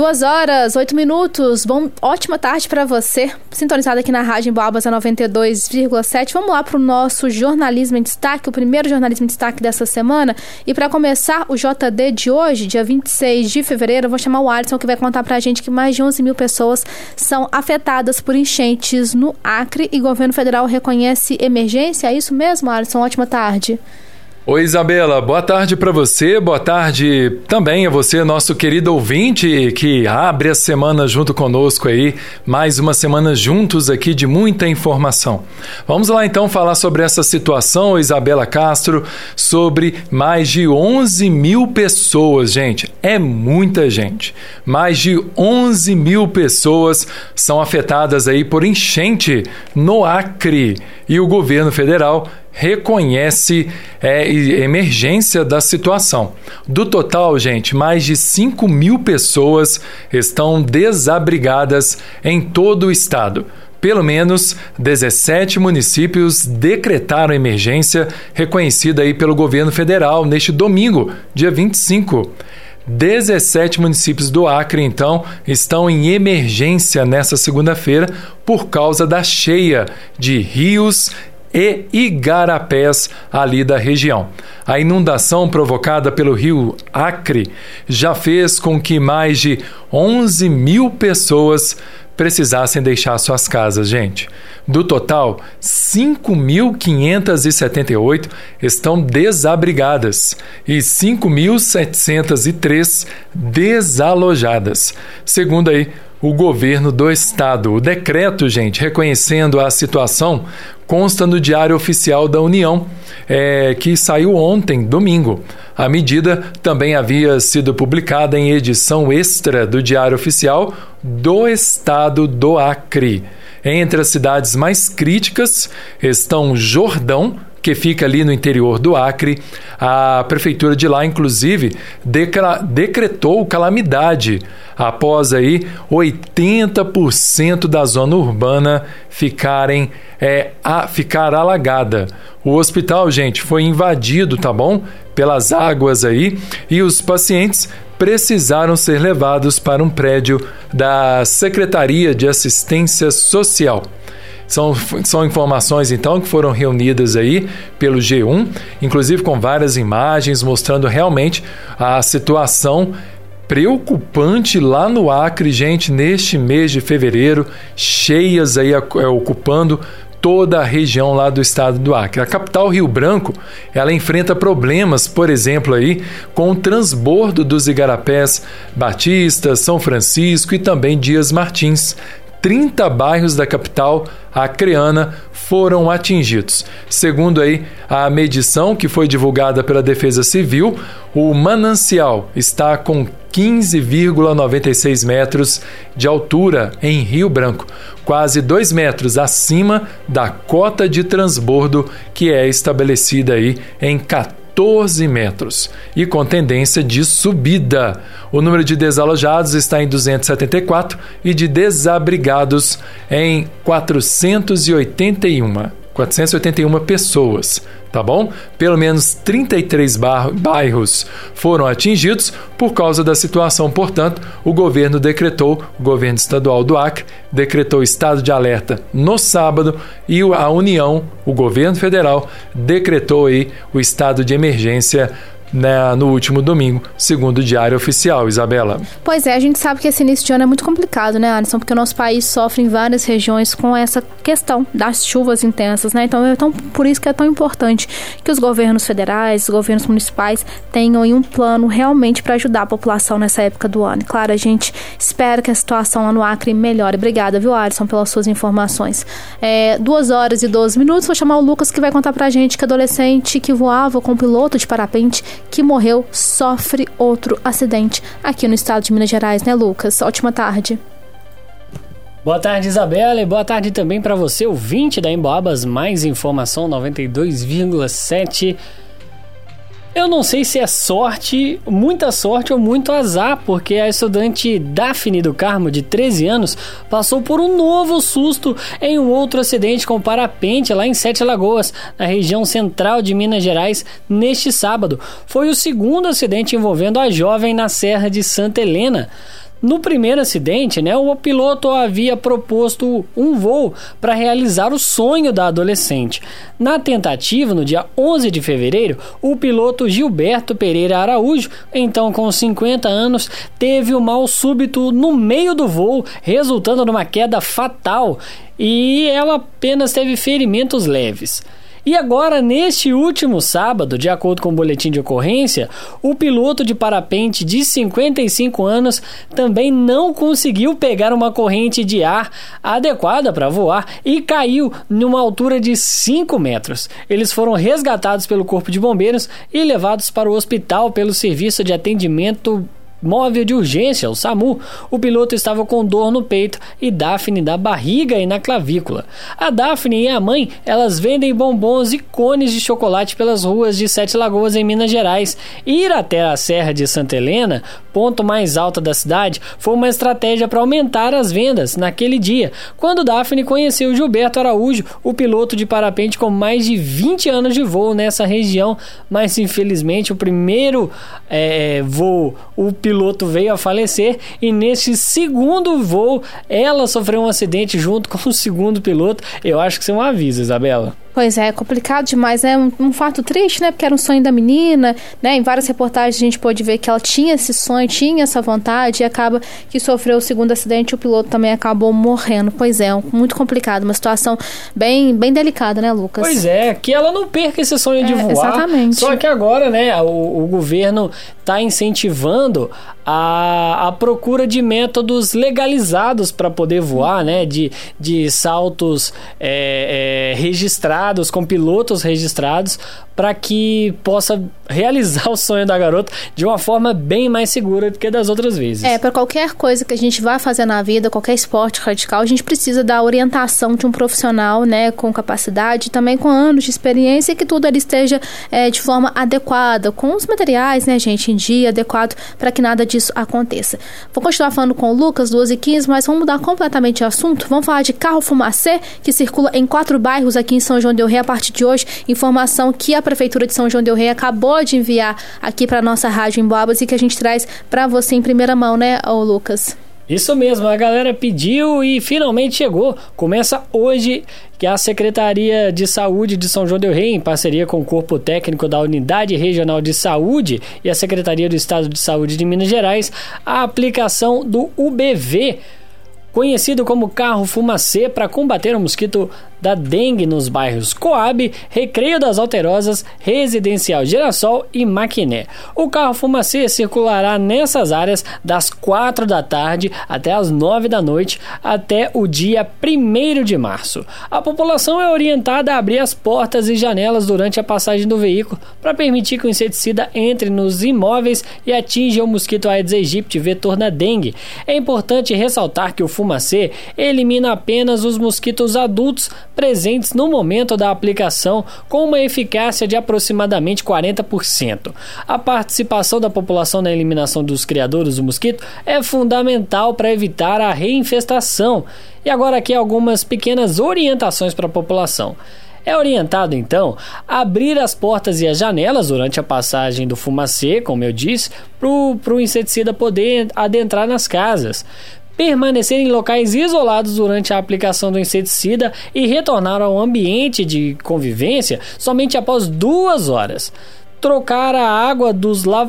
Duas horas, oito minutos. Bom, ótima tarde para você. Sintonizado aqui na Rádio Boabas a 92,7. Vamos lá para o nosso jornalismo em destaque, o primeiro jornalismo em destaque dessa semana. E para começar o JD de hoje, dia 26 de fevereiro, eu vou chamar o Alisson que vai contar para a gente que mais de 11 mil pessoas são afetadas por enchentes no Acre e governo federal reconhece emergência. É isso mesmo, Alisson? Ótima tarde. Oi, Isabela, boa tarde para você, boa tarde também a você, nosso querido ouvinte que abre a semana junto conosco aí, mais uma semana juntos aqui de muita informação. Vamos lá então falar sobre essa situação, Isabela Castro, sobre mais de 11 mil pessoas, gente, é muita gente. Mais de 11 mil pessoas são afetadas aí por enchente no Acre e o governo federal reconhece é, emergência da situação. Do total, gente, mais de 5 mil pessoas estão desabrigadas em todo o estado. Pelo menos 17 municípios decretaram emergência reconhecida aí pelo governo federal neste domingo, dia 25. 17 municípios do Acre, então, estão em emergência nessa segunda-feira por causa da cheia de rios e igarapés ali da região. A inundação provocada pelo rio Acre já fez com que mais de 11 mil pessoas precisassem deixar suas casas, gente. Do total, 5.578 estão desabrigadas e 5.703 desalojadas, segundo aí o governo do estado. O decreto, gente, reconhecendo a situação, consta no Diário Oficial da União, é, que saiu ontem, domingo. A medida também havia sido publicada em edição extra do Diário Oficial do Estado do Acre. Entre as cidades mais críticas estão Jordão, que fica ali no interior do Acre. A prefeitura de lá, inclusive, decretou calamidade após aí 80% da zona urbana ficarem é, a ficar alagada. O hospital, gente, foi invadido, tá bom? Pelas águas aí e os pacientes precisaram ser levados para um prédio da Secretaria de Assistência Social. São, são informações, então, que foram reunidas aí pelo G1, inclusive com várias imagens mostrando realmente a situação preocupante lá no Acre, gente, neste mês de fevereiro, cheias aí é, ocupando toda a região lá do estado do Acre. A capital Rio Branco, ela enfrenta problemas, por exemplo, aí com o transbordo dos igarapés Batista, São Francisco e também Dias Martins. 30 bairros da capital acreana foram atingidos. Segundo aí a medição que foi divulgada pela Defesa Civil, o manancial está com 15,96 metros de altura em Rio Branco, quase 2 metros acima da cota de transbordo que é estabelecida aí em 14 14 metros e com tendência de subida. O número de desalojados está em 274 e de desabrigados em 481. 481 pessoas, tá bom? Pelo menos 33 bairros foram atingidos por causa da situação, portanto, o governo decretou, o governo estadual do Acre decretou estado de alerta no sábado e a União, o governo federal, decretou aí o estado de emergência né, no último domingo, segundo o Diário Oficial, Isabela. Pois é, a gente sabe que esse início de ano é muito complicado, né, Alisson? Porque o nosso país sofre em várias regiões com essa questão das chuvas intensas, né? Então, então por isso que é tão importante que os governos federais, os governos municipais tenham um plano realmente para ajudar a população nessa época do ano. Claro, a gente espera que a situação lá no Acre melhore. Obrigada, viu, Alisson, pelas suas informações. É, duas horas e 12 minutos, vou chamar o Lucas que vai contar pra gente que adolescente que voava com piloto de parapente que morreu sofre outro acidente aqui no estado de Minas Gerais, né, Lucas? Ótima tarde. Boa tarde, Isabela, e boa tarde também para você, ouvinte da Emboabas. Mais informação 92,7 eu não sei se é sorte, muita sorte ou muito azar, porque a estudante Daphne do Carmo, de 13 anos, passou por um novo susto em um outro acidente com parapente lá em Sete Lagoas, na região central de Minas Gerais, neste sábado. Foi o segundo acidente envolvendo a jovem na Serra de Santa Helena. No primeiro acidente, né, o piloto havia proposto um voo para realizar o sonho da adolescente. Na tentativa, no dia 11 de fevereiro, o piloto Gilberto Pereira Araújo, então com 50 anos, teve o um mal súbito no meio do voo, resultando numa queda fatal, e ela apenas teve ferimentos leves. E agora, neste último sábado, de acordo com o boletim de ocorrência, o piloto de parapente de 55 anos também não conseguiu pegar uma corrente de ar adequada para voar e caiu numa altura de 5 metros. Eles foram resgatados pelo Corpo de Bombeiros e levados para o hospital pelo Serviço de Atendimento móvel de urgência, o SAMU, o piloto estava com dor no peito e Daphne da barriga e na clavícula. A Daphne e a mãe, elas vendem bombons e cones de chocolate pelas ruas de Sete Lagoas em Minas Gerais. Ir até a Serra de Santa Helena, ponto mais alto da cidade, foi uma estratégia para aumentar as vendas naquele dia, quando Daphne conheceu Gilberto Araújo, o piloto de parapente com mais de 20 anos de voo nessa região, mas infelizmente o primeiro é, voo, o piloto piloto veio a falecer e neste segundo voo ela sofreu um acidente junto com o segundo piloto. Eu acho que isso é um aviso, Isabela. Pois é, complicado demais, né? Um, um, fato triste, né? Porque era um sonho da menina, né? Em várias reportagens a gente pode ver que ela tinha esse sonho, tinha essa vontade e acaba que sofreu o segundo acidente e o piloto também acabou morrendo. Pois é, muito complicado, uma situação bem, bem delicada, né, Lucas? Pois é, que ela não perca esse sonho é, de voar. Exatamente. Só que agora, né, o, o governo está incentivando a, a procura de métodos legalizados para poder voar, né? De, de saltos é, é, registrados, com pilotos registrados, para que possa realizar o sonho da garota de uma forma bem mais segura do que das outras vezes. É, para qualquer coisa que a gente vá fazer na vida, qualquer esporte radical, a gente precisa da orientação de um profissional, né, com capacidade, também com anos de experiência, e que tudo ali esteja é, de forma adequada, com os materiais, né, gente, em dia, adequado, para que nada disso aconteça. Vou continuar falando com o Lucas, 12 e 15, mas vamos mudar completamente de assunto. Vamos falar de carro fumacê, que circula em quatro bairros aqui em São João del Rei a partir de hoje. Informação que a Prefeitura de São João Del Rei acabou de enviar aqui para nossa rádio em Boabas e que a gente traz para você em primeira mão, né, ô Lucas? Isso mesmo, a galera pediu e finalmente chegou. Começa hoje que a Secretaria de Saúde de São João del Rei, em parceria com o Corpo Técnico da Unidade Regional de Saúde e a Secretaria do Estado de Saúde de Minas Gerais, a aplicação do UBV, conhecido como carro fumacê para combater o mosquito da dengue nos bairros Coab, Recreio das Alterosas, Residencial Girassol e Maquiné. O carro fumacê circulará nessas áreas das 4 da tarde até as 9 da noite até o dia 1 de março. A população é orientada a abrir as portas e janelas durante a passagem do veículo para permitir que o inseticida entre nos imóveis e atinja o mosquito Aedes aegypti vetor da dengue. É importante ressaltar que o fumacê elimina apenas os mosquitos adultos presentes no momento da aplicação, com uma eficácia de aproximadamente 40%. A participação da população na eliminação dos criadores do mosquito é fundamental para evitar a reinfestação. E agora aqui algumas pequenas orientações para a população. É orientado, então, abrir as portas e as janelas durante a passagem do fumacê, como eu disse, para o inseticida poder adentrar nas casas permanecer em locais isolados durante a aplicação do inseticida e retornar ao ambiente de convivência somente após duas horas. Trocar a água dos la...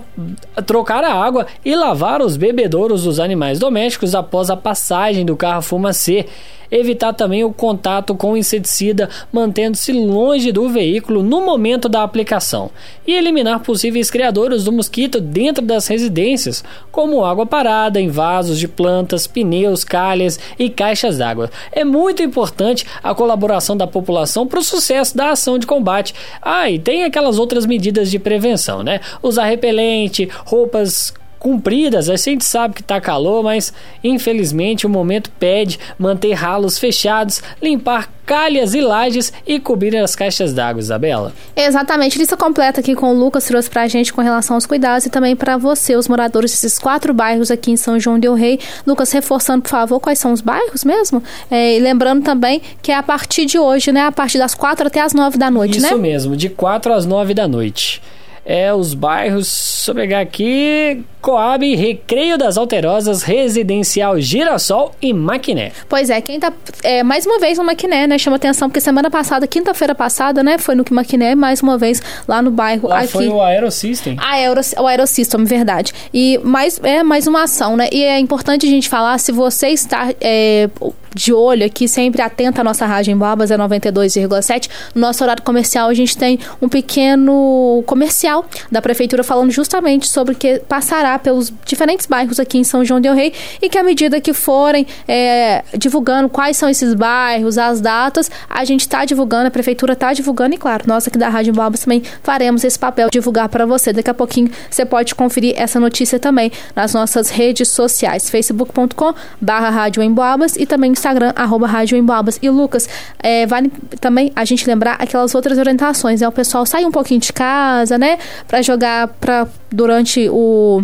trocar a água e lavar os bebedouros dos animais domésticos após a passagem do carro fumacê evitar também o contato com o inseticida, mantendo-se longe do veículo no momento da aplicação, e eliminar possíveis criadores do mosquito dentro das residências, como água parada em vasos de plantas, pneus, calhas e caixas d'água. É muito importante a colaboração da população para o sucesso da ação de combate. Ah, e tem aquelas outras medidas de prevenção, né? Usar repelente, roupas compridas. A gente sabe que tá calor, mas infelizmente o momento pede manter ralos fechados, limpar calhas e lajes e cobrir as caixas d'água, Isabela. Exatamente, lista completa aqui com o Lucas trouxe pra gente com relação aos cuidados e também para você, os moradores desses quatro bairros aqui em São João del Rei. Lucas, reforçando, por favor, quais são os bairros mesmo? É, e lembrando também que é a partir de hoje, né? A partir das quatro até as nove da noite, Isso né? Isso mesmo, de quatro às nove da noite. É os bairros, deixa eu pegar aqui, Coab, Recreio das Alterosas, Residencial Girassol e Maquiné. Pois é, quem tá. É, mais uma vez no Maquiné, né? Chama atenção, porque semana passada, quinta-feira passada, né? Foi no Maquiné, mais uma vez lá no bairro. Lá aqui. foi o Aerosystem. A Aero, o Aerosystem, verdade. E mais, é mais uma ação, né? E é importante a gente falar, se você está é, de olho aqui, sempre atenta à nossa rádio em Babas, é 92,7. No nosso horário comercial, a gente tem um pequeno comercial da prefeitura falando justamente sobre que passará pelos diferentes bairros aqui em São João del Rei e que à medida que forem é, divulgando quais são esses bairros, as datas, a gente está divulgando, a prefeitura está divulgando e claro, nós aqui da Rádio Babas também faremos esse papel divulgar para você. Daqui a pouquinho você pode conferir essa notícia também nas nossas redes sociais, facebook.com barra Rádio Emboabas e também Instagram, arroba Rádio Emboabas. E Lucas, é, vale também a gente lembrar aquelas outras orientações, né? O pessoal sai um pouquinho de casa, né? Para jogar pra, durante o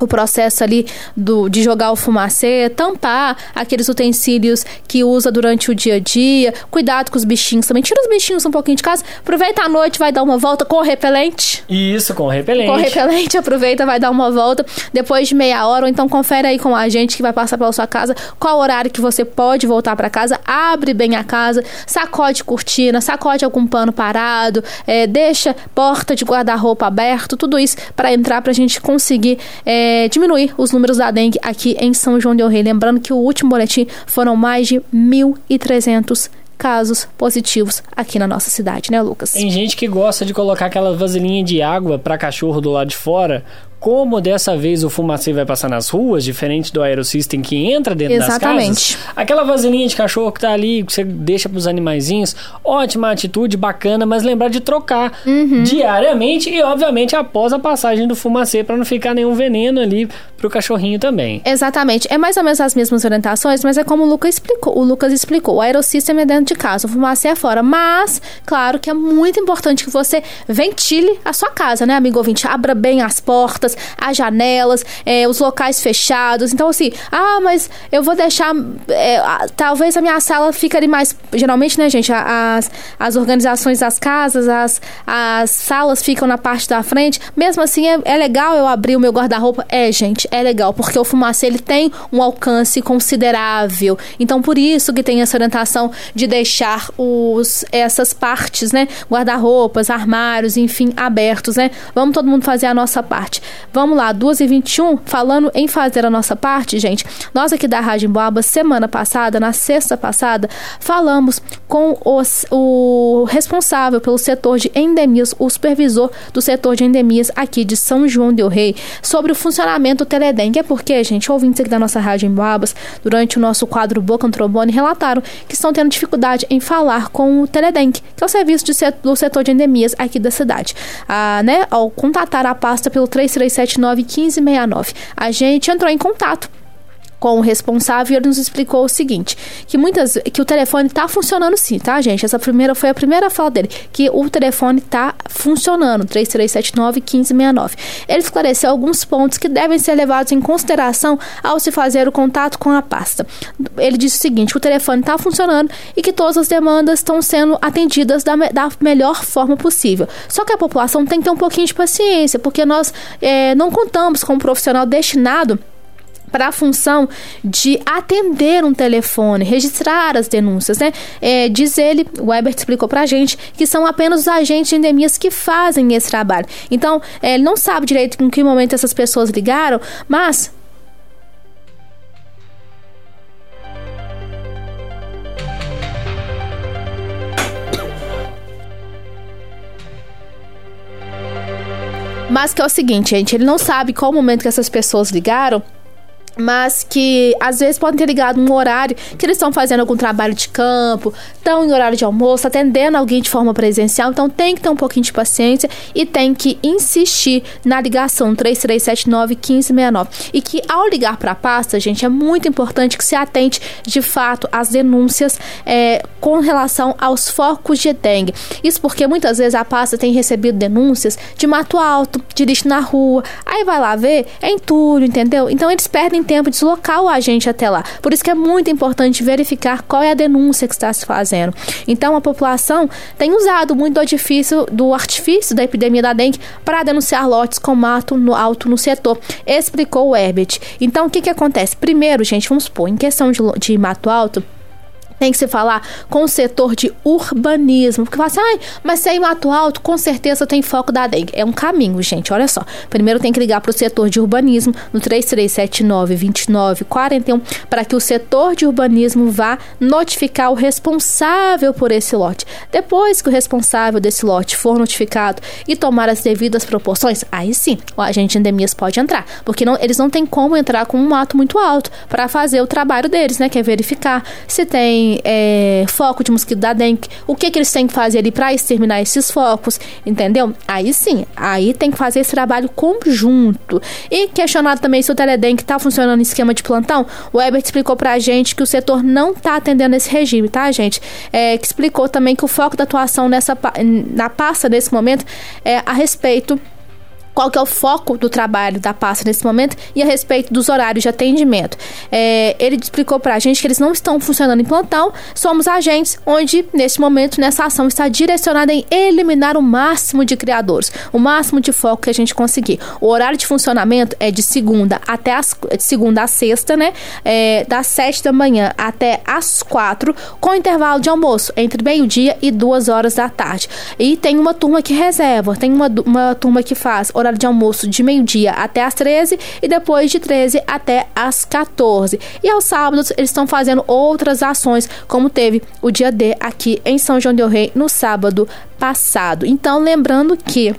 o processo ali do, de jogar o fumacê, tampar aqueles utensílios que usa durante o dia a dia, cuidado com os bichinhos também. Tira os bichinhos um pouquinho de casa, aproveita a noite, vai dar uma volta com repelente. Isso, com repelente. Com repelente, aproveita, vai dar uma volta depois de meia hora, ou então confere aí com a gente que vai passar pela sua casa qual horário que você pode voltar para casa, abre bem a casa, sacode cortina, sacode algum pano parado, é, deixa porta de guarda-roupa aberto, tudo isso para entrar pra gente conseguir. É, diminuir os números da dengue aqui em São João del Rei. Lembrando que o último boletim foram mais de 1.300 casos positivos aqui na nossa cidade, né, Lucas? Tem gente que gosta de colocar aquela vasilhinha de água para cachorro do lado de fora como dessa vez o fumacê vai passar nas ruas, diferente do Aerosystem que entra dentro Exatamente. das casas. Aquela vasilhinha de cachorro que tá ali, que você deixa pros animaizinhos, ótima atitude, bacana, mas lembrar de trocar uhum. diariamente e, obviamente, após a passagem do fumacê, para não ficar nenhum veneno ali pro cachorrinho também. Exatamente. É mais ou menos as mesmas orientações, mas é como o Lucas explicou. O Lucas explicou. O Aerosystem é dentro de casa, o fumacê é fora. Mas, claro que é muito importante que você ventile a sua casa, né, amigo ouvinte? Abra bem as portas, portas, as janelas, é, os locais fechados. Então, assim, ah, mas eu vou deixar. É, talvez a minha sala fique mais. Geralmente, né, gente? As, as organizações das casas, as, as salas ficam na parte da frente. Mesmo assim, é, é legal eu abrir o meu guarda-roupa? É, gente, é legal, porque o fumacê ele tem um alcance considerável. Então, por isso que tem essa orientação de deixar os, essas partes, né? Guarda-roupas, armários, enfim, abertos, né? Vamos todo mundo fazer a nossa parte. Vamos lá, 2h21, falando em fazer a nossa parte, gente. Nós aqui da Rádio Emboaba, semana passada, na sexta passada, falamos com os, o responsável pelo setor de endemias, o supervisor do setor de endemias aqui de São João del Rei, sobre o funcionamento do Teledengue. É porque, gente, ouvintes aqui da nossa Rádio Emboabas, durante o nosso quadro Boca no Trombone, relataram que estão tendo dificuldade em falar com o Teledengue, que é o serviço de, do setor de endemias aqui da cidade. Ah, né, ao contatar a pasta pelo 33 979 1569. A gente entrou em contato com o responsável e ele nos explicou o seguinte, que muitas que o telefone está funcionando sim, tá, gente? Essa primeira foi a primeira fala dele, que o telefone está funcionando, 3379 1569. Ele esclareceu alguns pontos que devem ser levados em consideração ao se fazer o contato com a pasta. Ele disse o seguinte, que o telefone está funcionando e que todas as demandas estão sendo atendidas da, da melhor forma possível. Só que a população tem que ter um pouquinho de paciência, porque nós é, não contamos com um profissional destinado para a função de atender um telefone, registrar as denúncias, né? É, diz ele, o Ebert explicou para a gente, que são apenas os agentes de endemias que fazem esse trabalho. Então, é, ele não sabe direito em que momento essas pessoas ligaram, mas Mas que é o seguinte, gente, ele não sabe qual momento que essas pessoas ligaram mas que às vezes podem ter ligado um horário que eles estão fazendo algum trabalho de campo, estão em horário de almoço, atendendo alguém de forma presencial, então tem que ter um pouquinho de paciência e tem que insistir na ligação 3379 1569. E que ao ligar para a pasta, gente, é muito importante que se atente de fato às denúncias é, com relação aos focos de dengue. Isso porque muitas vezes a pasta tem recebido denúncias de mato alto, de lixo na rua, aí vai lá ver, é entulho, entendeu? Então eles perdem tempo de deslocar o agente até lá. Por isso que é muito importante verificar qual é a denúncia que está se fazendo. Então, a população tem usado muito do artifício, do artifício da epidemia da dengue para denunciar lotes com mato no alto no setor, explicou o Herbert. Então, o que, que acontece? Primeiro, gente, vamos supor, em questão de, de mato alto, tem que se falar com o setor de urbanismo. Porque fala assim, ah, mas se é em Mato Alto, com certeza tem foco da dengue. É um caminho, gente, olha só. Primeiro tem que ligar para o setor de urbanismo no 3379-2941 para que o setor de urbanismo vá notificar o responsável por esse lote. Depois que o responsável desse lote for notificado e tomar as devidas proporções, aí sim o agente de endemias pode entrar. Porque não, eles não têm como entrar com um mato muito alto para fazer o trabalho deles, né? Que é verificar se tem é, foco de mosquito da dengue, o que, que eles têm que fazer ali para exterminar esses focos, entendeu? Aí sim, aí tem que fazer esse trabalho conjunto. E questionado também se o Teledengue está funcionando em esquema de plantão, o Ebert explicou para a gente que o setor não está atendendo esse regime, tá, gente? É, que explicou também que o foco da atuação nessa, na pasta nesse momento é a respeito qual que é o foco do trabalho da pasta nesse momento e a respeito dos horários de atendimento. É, ele explicou para a gente que eles não estão funcionando em plantão, somos agentes onde, nesse momento, nessa ação está direcionada em eliminar o máximo de criadores, o máximo de foco que a gente conseguir. O horário de funcionamento é de segunda até as, de segunda a sexta, né? É, das sete da manhã até as quatro, com intervalo de almoço entre meio-dia e duas horas da tarde. E tem uma turma que reserva, tem uma, uma turma que faz horário de almoço de meio-dia até as 13 e depois de 13 até as 14. E aos sábados eles estão fazendo outras ações, como teve o dia D aqui em São João del Rei no sábado passado. Então, lembrando que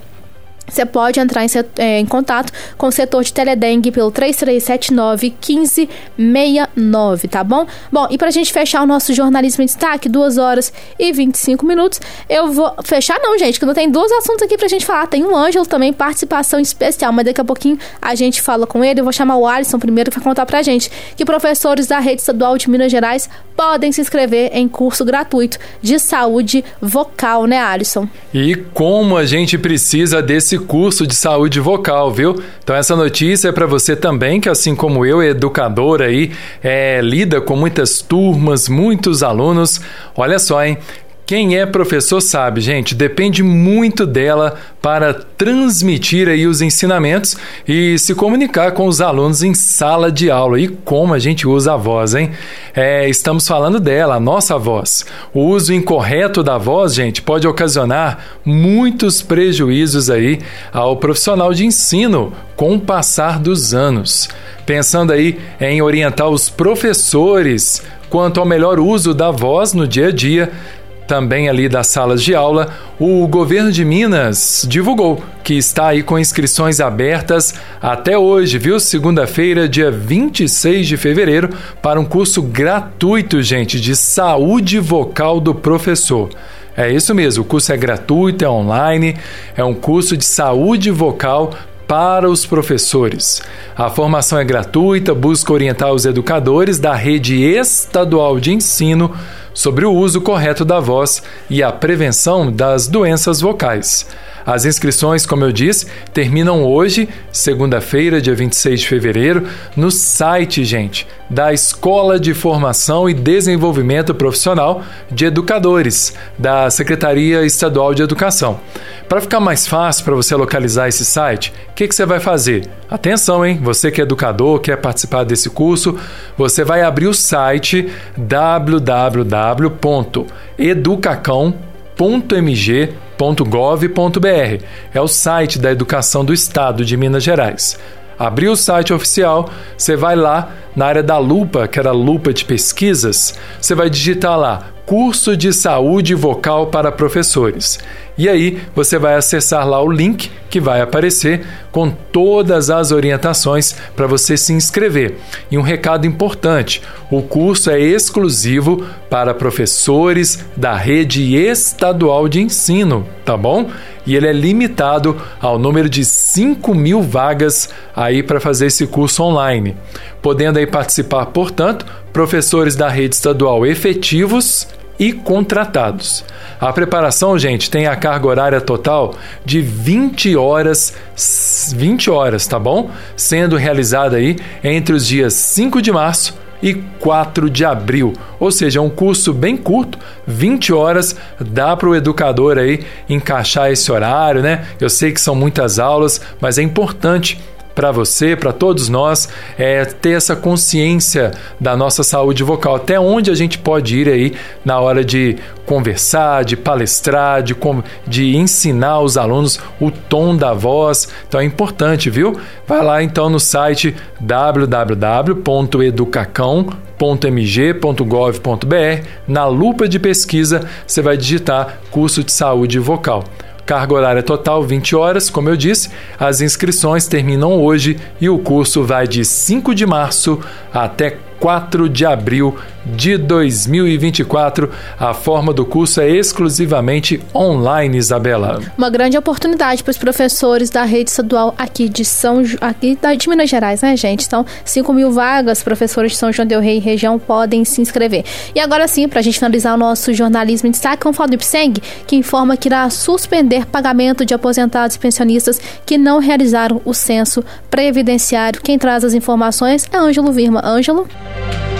você pode entrar em, é, em, contato com o setor de Teledengue pelo 3379 1569, tá bom? Bom, e pra gente fechar o nosso jornalismo em destaque, 2 horas e 25 minutos, eu vou. Fechar não, gente, que não tem dois assuntos aqui pra gente falar. Tem um Ângelo também, participação especial, mas daqui a pouquinho a gente fala com ele. Eu vou chamar o Alisson primeiro para contar pra gente que professores da rede estadual de Minas Gerais podem se inscrever em curso gratuito de saúde vocal, né, Alisson? E como a gente precisa desse curso de saúde vocal, viu? Então essa notícia é para você também, que assim como eu, educador aí, é, lida com muitas turmas, muitos alunos. Olha só, hein? Quem é professor sabe, gente, depende muito dela para transmitir aí os ensinamentos e se comunicar com os alunos em sala de aula. E como a gente usa a voz, hein? É, estamos falando dela, a nossa voz. O uso incorreto da voz, gente, pode ocasionar muitos prejuízos aí ao profissional de ensino com o passar dos anos. Pensando aí em orientar os professores quanto ao melhor uso da voz no dia a dia, também ali das salas de aula, o governo de Minas divulgou que está aí com inscrições abertas até hoje, viu? Segunda-feira, dia 26 de fevereiro, para um curso gratuito, gente, de saúde vocal do professor. É isso mesmo, o curso é gratuito, é online, é um curso de saúde vocal para os professores. A formação é gratuita, busca orientar os educadores da rede estadual de ensino sobre o uso correto da voz e a prevenção das doenças vocais. As inscrições, como eu disse, terminam hoje, segunda-feira, dia 26 de fevereiro, no site, gente, da Escola de Formação e Desenvolvimento Profissional de Educadores, da Secretaria Estadual de Educação. Para ficar mais fácil para você localizar esse site, o que, que você vai fazer? Atenção, hein? Você que é educador, quer participar desse curso, você vai abrir o site www.educacão.mg.gov.br. É o site da Educação do Estado de Minas Gerais. Abriu o site oficial, você vai lá na área da lupa, que era a lupa de pesquisas, você vai digitar lá curso de saúde vocal para professores. E aí você vai acessar lá o link que vai aparecer com todas as orientações para você se inscrever. E um recado importante: o curso é exclusivo para professores da rede estadual de ensino, tá bom? E ele é limitado ao número de 5 mil vagas aí para fazer esse curso online, podendo aí participar, portanto, professores da rede estadual efetivos e contratados. A preparação, gente, tem a carga horária total de 20 horas, 20 horas, tá bom? Sendo realizada aí entre os dias 5 de março e 4 de abril. Ou seja, é um curso bem curto, 20 horas, dá para o educador aí encaixar esse horário, né? Eu sei que são muitas aulas, mas é importante para você, para todos nós, é ter essa consciência da nossa saúde vocal, até onde a gente pode ir aí na hora de conversar, de palestrar, de, de ensinar os alunos o tom da voz. Então é importante, viu? Vai lá então no site www.educacão.mg.gov.br, na lupa de pesquisa você vai digitar curso de saúde vocal. Carga horária total 20 horas, como eu disse. As inscrições terminam hoje e o curso vai de 5 de março até 4 de abril de 2024. A forma do curso é exclusivamente online, Isabela. Uma grande oportunidade para os professores da rede estadual aqui de São aqui de Minas Gerais, né, gente? Então, 5 mil vagas, professores de São João del Rei e região podem se inscrever. E agora sim, para a gente finalizar o nosso jornalismo em destaque, vamos falar do IPSENG, que informa que irá suspender pagamento de aposentados e pensionistas que não realizaram o censo previdenciário. Quem traz as informações é Ângelo Virma. Ângelo? Bye.